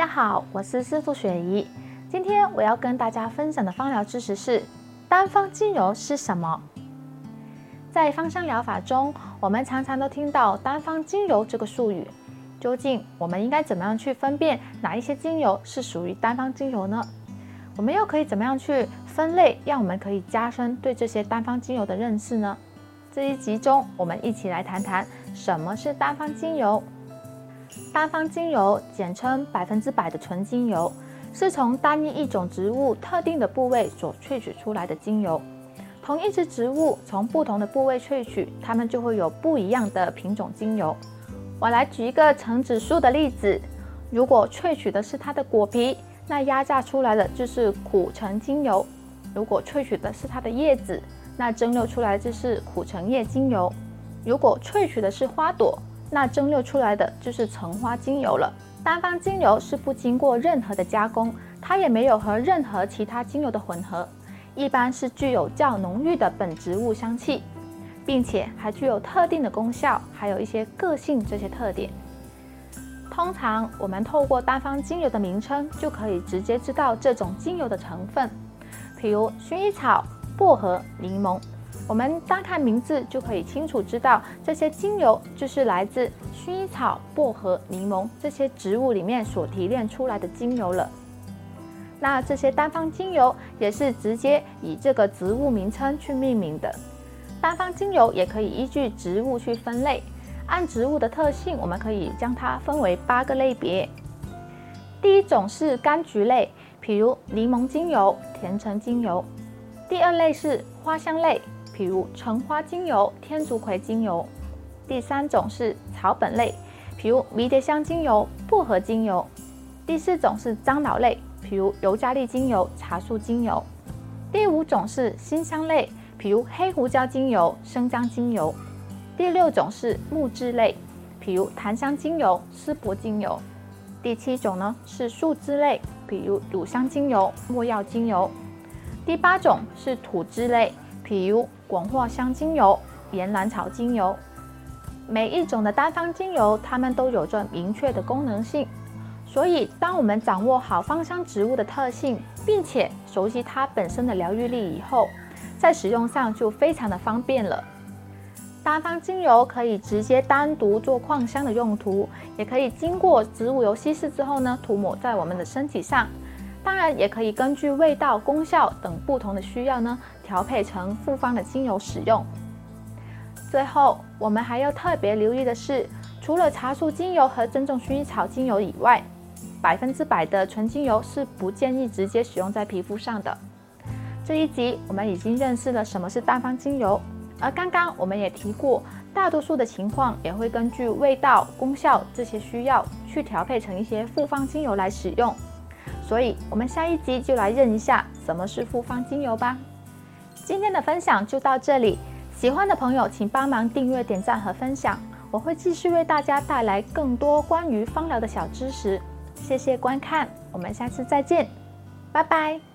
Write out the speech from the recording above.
大家好，我是师傅雪怡。今天我要跟大家分享的芳疗知识是单方精油是什么？在芳香疗法中，我们常常都听到单方精油这个术语。究竟我们应该怎么样去分辨哪一些精油是属于单方精油呢？我们又可以怎么样去分类，让我们可以加深对这些单方精油的认识呢？这一集中，我们一起来谈谈什么是单方精油。单方精油简称百分之百的纯精油，是从单一一种植物特定的部位所萃取出来的精油。同一支植物从不同的部位萃取，它们就会有不一样的品种精油。我来举一个橙子树的例子，如果萃取的是它的果皮，那压榨出来的就是苦橙精油；如果萃取的是它的叶子，那蒸馏出来就是苦橙叶精油；如果萃取的是花朵，那蒸馏出来的就是橙花精油了。单方精油是不经过任何的加工，它也没有和任何其他精油的混合，一般是具有较浓郁的本植物香气，并且还具有特定的功效，还有一些个性这些特点。通常我们透过单方精油的名称就可以直接知道这种精油的成分，比如薰衣草、薄荷、柠檬。我们单看名字就可以清楚知道，这些精油就是来自薰衣草、薄荷、柠檬这些植物里面所提炼出来的精油了。那这些单方精油也是直接以这个植物名称去命名的。单方精油也可以依据植物去分类，按植物的特性，我们可以将它分为八个类别。第一种是柑橘类，譬如柠檬精油、甜橙精油。第二类是花香类。比如橙花精油、天竺葵精油。第三种是草本类，比如迷迭香精油、薄荷精油。第四种是樟脑类，比如尤加利精油、茶树精油。第五种是辛香类，比如黑胡椒精油、生姜精油。第六种是木质类，比如檀香精油、丝柏精油。第七种呢是树脂类，比如乳香精油、没药精油。第八种是土质类，比如广藿香精油、岩兰草精油，每一种的单方精油，它们都有着明确的功能性。所以，当我们掌握好芳香植物的特性，并且熟悉它本身的疗愈力以后，在使用上就非常的方便了。单方精油可以直接单独做矿香的用途，也可以经过植物油稀释之后呢，涂抹在我们的身体上。当然，也可以根据味道、功效等不同的需要呢，调配成复方的精油使用。最后，我们还要特别留意的是，除了茶树精油和珍重薰衣草精油以外，百分之百的纯精油是不建议直接使用在皮肤上的。这一集我们已经认识了什么是单方精油，而刚刚我们也提过，大多数的情况也会根据味道、功效这些需要去调配成一些复方精油来使用。所以，我们下一集就来认一下什么是复方精油吧。今天的分享就到这里，喜欢的朋友请帮忙订阅、点赞和分享，我会继续为大家带来更多关于芳疗的小知识。谢谢观看，我们下次再见，拜拜。